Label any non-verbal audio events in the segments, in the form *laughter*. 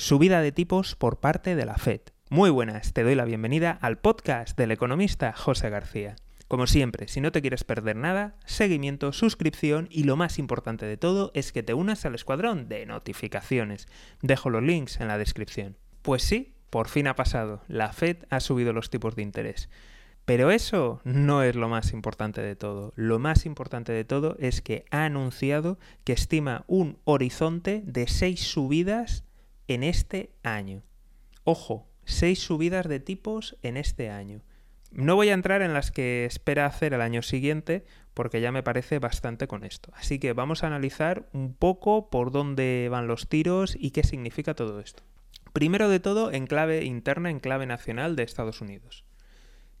Subida de tipos por parte de la Fed. Muy buenas, te doy la bienvenida al podcast del economista José García. Como siempre, si no te quieres perder nada, seguimiento, suscripción y lo más importante de todo es que te unas al escuadrón de notificaciones. Dejo los links en la descripción. Pues sí, por fin ha pasado. La Fed ha subido los tipos de interés. Pero eso no es lo más importante de todo. Lo más importante de todo es que ha anunciado que estima un horizonte de seis subidas en este año. Ojo, seis subidas de tipos en este año. No voy a entrar en las que espera hacer el año siguiente porque ya me parece bastante con esto. Así que vamos a analizar un poco por dónde van los tiros y qué significa todo esto. Primero de todo, en clave interna, en clave nacional de Estados Unidos.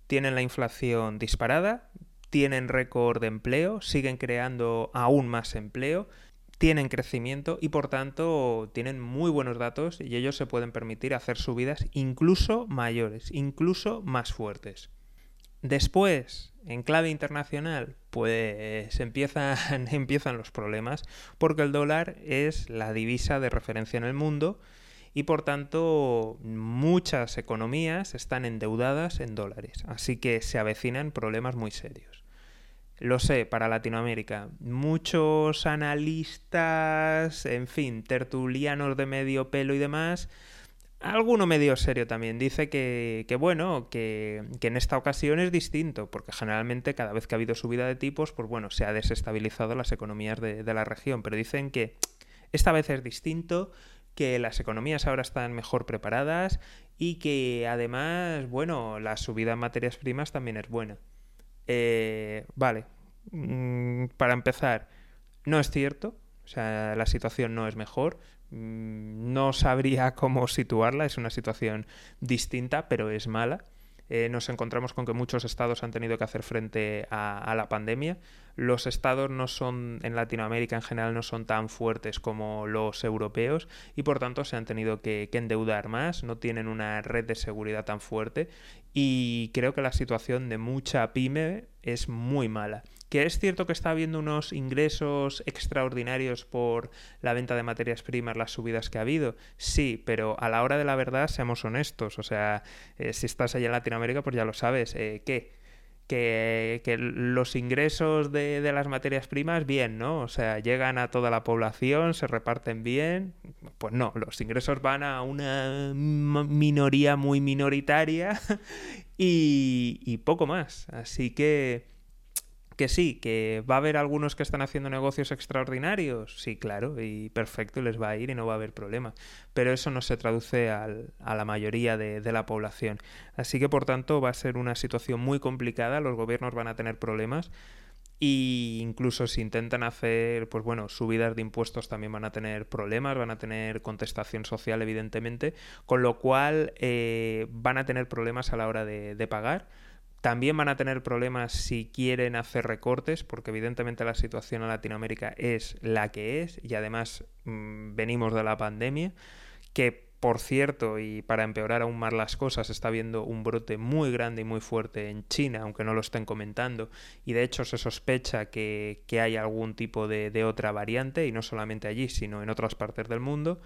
Tienen la inflación disparada, tienen récord de empleo, siguen creando aún más empleo tienen crecimiento y por tanto tienen muy buenos datos y ellos se pueden permitir hacer subidas incluso mayores, incluso más fuertes. Después, en clave internacional, pues empiezan, *laughs* empiezan los problemas porque el dólar es la divisa de referencia en el mundo y por tanto muchas economías están endeudadas en dólares, así que se avecinan problemas muy serios. Lo sé, para Latinoamérica. Muchos analistas, en fin, tertulianos de medio pelo y demás, alguno medio serio también dice que, bueno, que, en esta ocasión es distinto, porque generalmente cada vez que ha habido subida de tipos, pues bueno, se ha desestabilizado las economías de, de la región, pero dicen que esta vez es distinto, que las economías ahora están mejor preparadas y que además, bueno, la subida en materias primas también es buena. Eh, vale, mm, para empezar, no es cierto, o sea, la situación no es mejor, mm, no sabría *laughs* cómo situarla, es una situación distinta, pero es mala. Eh, nos encontramos con que muchos estados han tenido que hacer frente a, la pandemia. Los estados no son, en Latinoamérica en general, no son tan fuertes como los europeos y por tanto se han tenido que, que endeudar más, no tienen una red de seguridad tan fuerte y creo que la situación de mucha pyme es muy mala. Que es cierto que está habiendo unos ingresos extraordinarios por la venta de materias primas, las subidas que ha habido, sí, pero a la hora de la verdad, seamos honestos, o sea, eh, si estás allá en Latinoamérica, pues ya lo sabes, eh, ¿qué? Que, que, los ingresos de, de, las materias primas, bien, ¿no? O sea, llegan a toda la población, se reparten bien. Pues no, los ingresos van a una minoría muy minoritaria *laughs* y, y poco más. Así que que sí, que va a haber algunos que están haciendo negocios extraordinarios, sí, claro, y perfecto, les va a ir y no va a haber problema. Pero eso no se traduce a la mayoría de, la población. Así que, por tanto, va a ser una situación muy complicada, los gobiernos van a tener problemas. Y incluso si intentan hacer, pues bueno, subidas de impuestos también van a tener problemas, van a tener contestación social, evidentemente, con lo cual eh, van a tener problemas a la hora de pagar también van a tener problemas si quieren hacer recortes, porque evidentemente la situación en Latinoamérica es la que es y además mm, venimos de la pandemia, que por cierto, y para empeorar aún más las cosas, está habiendo un brote muy grande y muy fuerte en China, aunque no lo estén comentando, y de hecho se sospecha que, hay algún tipo de otra variante, y no solamente allí, sino en otras partes del mundo.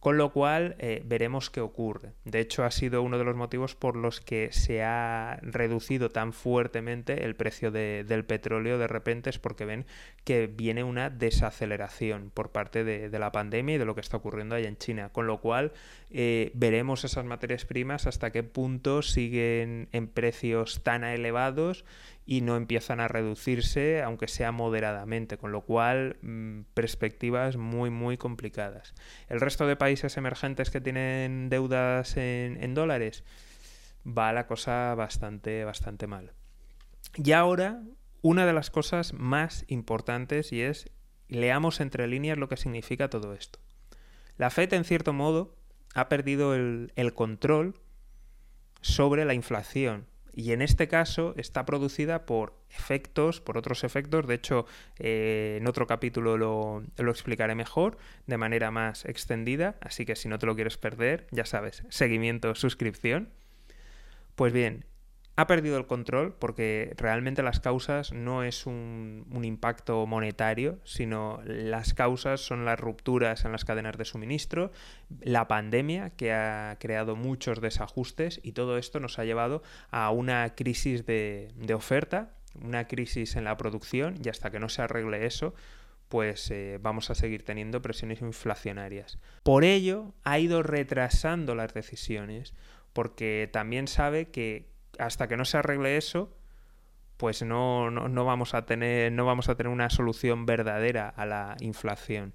Con lo cual eh, veremos qué ocurre. De hecho, ha sido uno de los motivos por los que se ha reducido tan fuertemente el precio del petróleo de repente, es porque ven que viene una desaceleración por parte de, la pandemia y de lo que está ocurriendo ahí en China. Con lo cual eh, veremos esas materias primas hasta qué punto siguen en precios tan elevados y no empiezan a reducirse, aunque sea moderadamente, con lo cual mm, perspectivas muy, muy complicadas. El resto de países emergentes que tienen deudas en, dólares, va la cosa bastante, bastante mal. Y ahora, una de las cosas más importantes y es, leamos entre líneas lo que significa todo esto. La FED, en cierto modo, ha perdido el, control sobre la inflación. Y en este caso está producida por efectos, por otros efectos, de hecho eh, en otro capítulo lo, lo, explicaré mejor, de manera más extendida, así que si no te lo quieres perder, ya sabes, seguimiento, suscripción. Pues bien, ha perdido el control porque realmente las causas no es un, impacto monetario, sino las causas son las rupturas en las cadenas de suministro, la pandemia que ha creado muchos desajustes y todo esto nos ha llevado a una crisis de, oferta, una crisis en la producción y hasta que no se arregle eso, pues eh, vamos a seguir teniendo presiones inflacionarias. Por ello, ha ido retrasando las decisiones, porque también sabe que hasta que no se arregle eso, pues no, no, vamos a tener, no vamos a tener una solución verdadera a la inflación.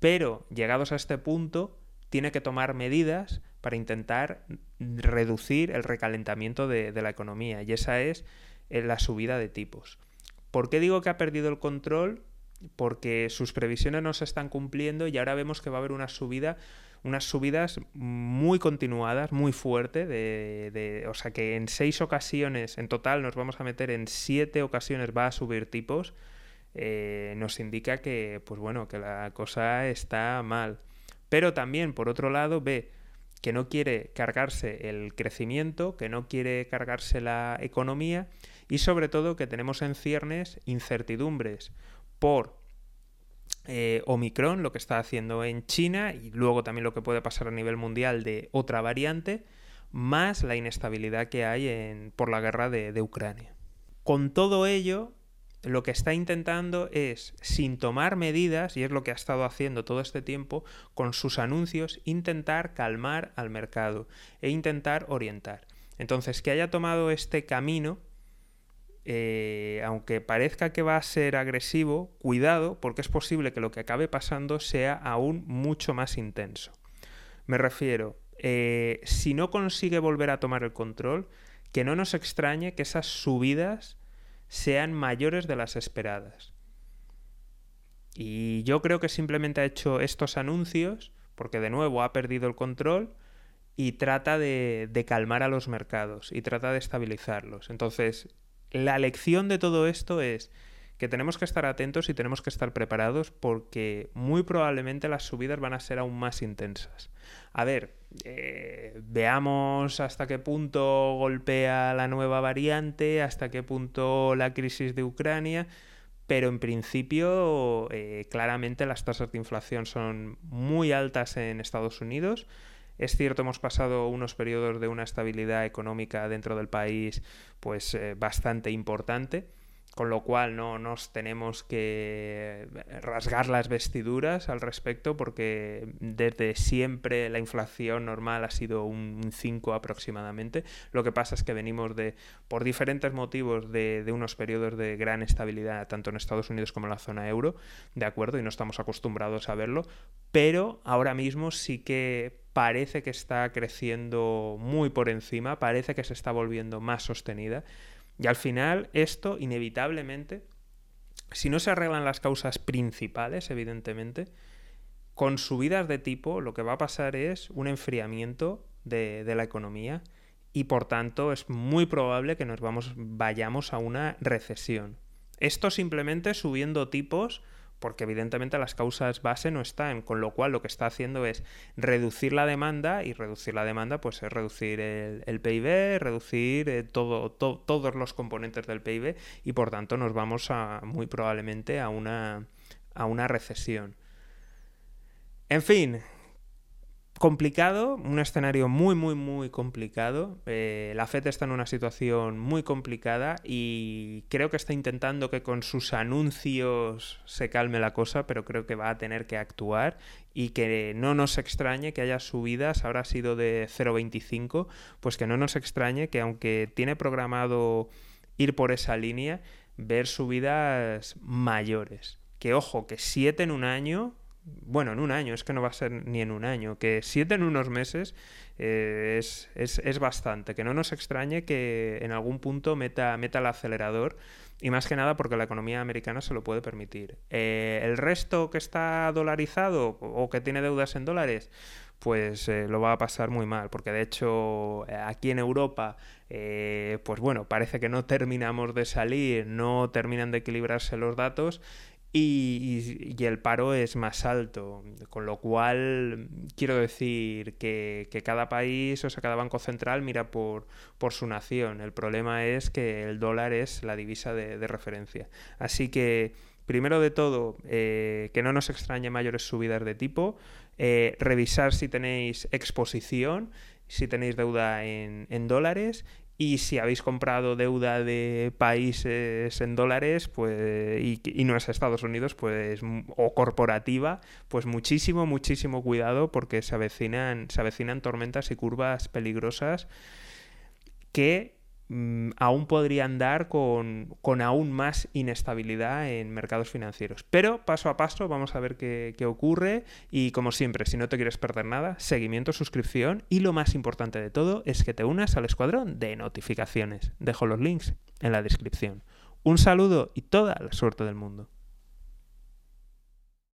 Pero llegados a este punto, tiene que tomar medidas para intentar reducir el recalentamiento de, de la economía. Y esa es eh, la subida de tipos. ¿Por qué digo que ha perdido el control? Porque sus previsiones no se están cumpliendo y ahora vemos que va a haber una subida unas subidas muy continuadas, muy fuertes, de, o sea que en seis ocasiones, en total nos vamos a meter en siete ocasiones va a subir tipos, eh, nos indica que, pues bueno, que la cosa está mal. Pero también, por otro lado, ve que no quiere cargarse el crecimiento, que no quiere cargarse la economía y sobre todo que tenemos en ciernes incertidumbres por eh, Omicron, lo que está haciendo en China y luego también lo que puede pasar a nivel mundial de otra variante, más la inestabilidad que hay en, por la guerra de, Ucrania. Con todo ello, lo que está intentando es, sin tomar medidas, y es lo que ha estado haciendo todo este tiempo, con sus anuncios, intentar calmar al mercado e intentar orientar. Entonces, que haya tomado este camino eh, aunque parezca que va a ser agresivo, cuidado porque es posible que lo que acabe pasando sea aún mucho más intenso. Me refiero, eh, si no consigue volver a tomar el control, que no nos extrañe que esas subidas sean mayores de las esperadas. Y yo creo que simplemente ha hecho estos anuncios porque de nuevo ha perdido el control y trata de calmar a los mercados y trata de estabilizarlos. Entonces, la lección de todo esto es que tenemos que estar atentos y tenemos que estar preparados porque muy probablemente las subidas van a ser aún más intensas. A ver, eh, veamos hasta qué punto golpea la nueva variante, hasta qué punto la crisis de Ucrania, pero en principio eh, claramente las tasas de inflación son muy altas en Estados Unidos es cierto, hemos pasado unos periodos de una estabilidad económica dentro del país pues eh, bastante importante con lo cual no nos tenemos que rasgar las vestiduras al respecto porque desde siempre la inflación normal ha sido un 5 aproximadamente. Lo que pasa es que venimos de, por diferentes motivos, de, de, unos periodos de gran estabilidad tanto en Estados Unidos como en la zona euro, ¿de acuerdo? Y no estamos acostumbrados a verlo, pero ahora mismo sí que parece que está creciendo muy por encima, parece que se está volviendo más sostenida. Y al final esto inevitablemente, si no se arreglan las causas principales, evidentemente, con subidas de tipo lo que va a pasar es un enfriamiento de, la economía y por tanto es muy probable que nos vamos, vayamos a una recesión. Esto simplemente subiendo tipos porque evidentemente las causas base no están, con lo cual lo que está haciendo es reducir la demanda y reducir la demanda pues es reducir el, PIB, reducir eh, todo, todos los componentes del PIB y por tanto nos vamos a, muy probablemente a una, a una recesión. En fin, complicado, un escenario muy, muy, muy complicado. Eh, la FED está en una situación muy complicada y creo que está intentando que con sus anuncios se calme la cosa, pero creo que va a tener que actuar y que no nos extrañe que haya subidas, ahora ha sido de 0,25, pues que no nos extrañe que aunque tiene programado ir por esa línea, ver subidas mayores. Que ojo, que 7 en un año bueno, en un año, es que no va a ser ni en un año, que siete en unos meses eh, es, es, bastante, que no nos extrañe que en algún punto meta, meta el acelerador y más que nada porque la economía americana se lo puede permitir. Eh, el resto que está dolarizado o que tiene deudas en dólares, pues eh, lo va a pasar muy mal, porque de hecho aquí en Europa, pues bueno, parece que no terminamos de salir, no terminan de equilibrarse los datos y, el paro es más alto. Con lo cual, quiero decir que, cada país, o sea, cada banco central mira por, por, su nación. El problema es que el dólar es la divisa de, referencia. Así que, primero de todo, eh, que no nos extrañe mayores subidas de tipo. Eh, revisar si tenéis exposición, si tenéis deuda en, en dólares y si habéis comprado deuda de países en dólares, pues, y, no es Estados Unidos, pues, o corporativa, pues muchísimo, muchísimo cuidado porque se avecinan, se avecinan tormentas y curvas peligrosas que Mm, aún podrían dar con, aún más inestabilidad en mercados financieros. Pero paso a paso vamos a ver qué, qué ocurre y como siempre, si no te quieres perder nada, seguimiento, suscripción y lo más importante de todo es que te unas al escuadrón de notificaciones. Dejo los links en la descripción. Un saludo y toda la suerte del mundo.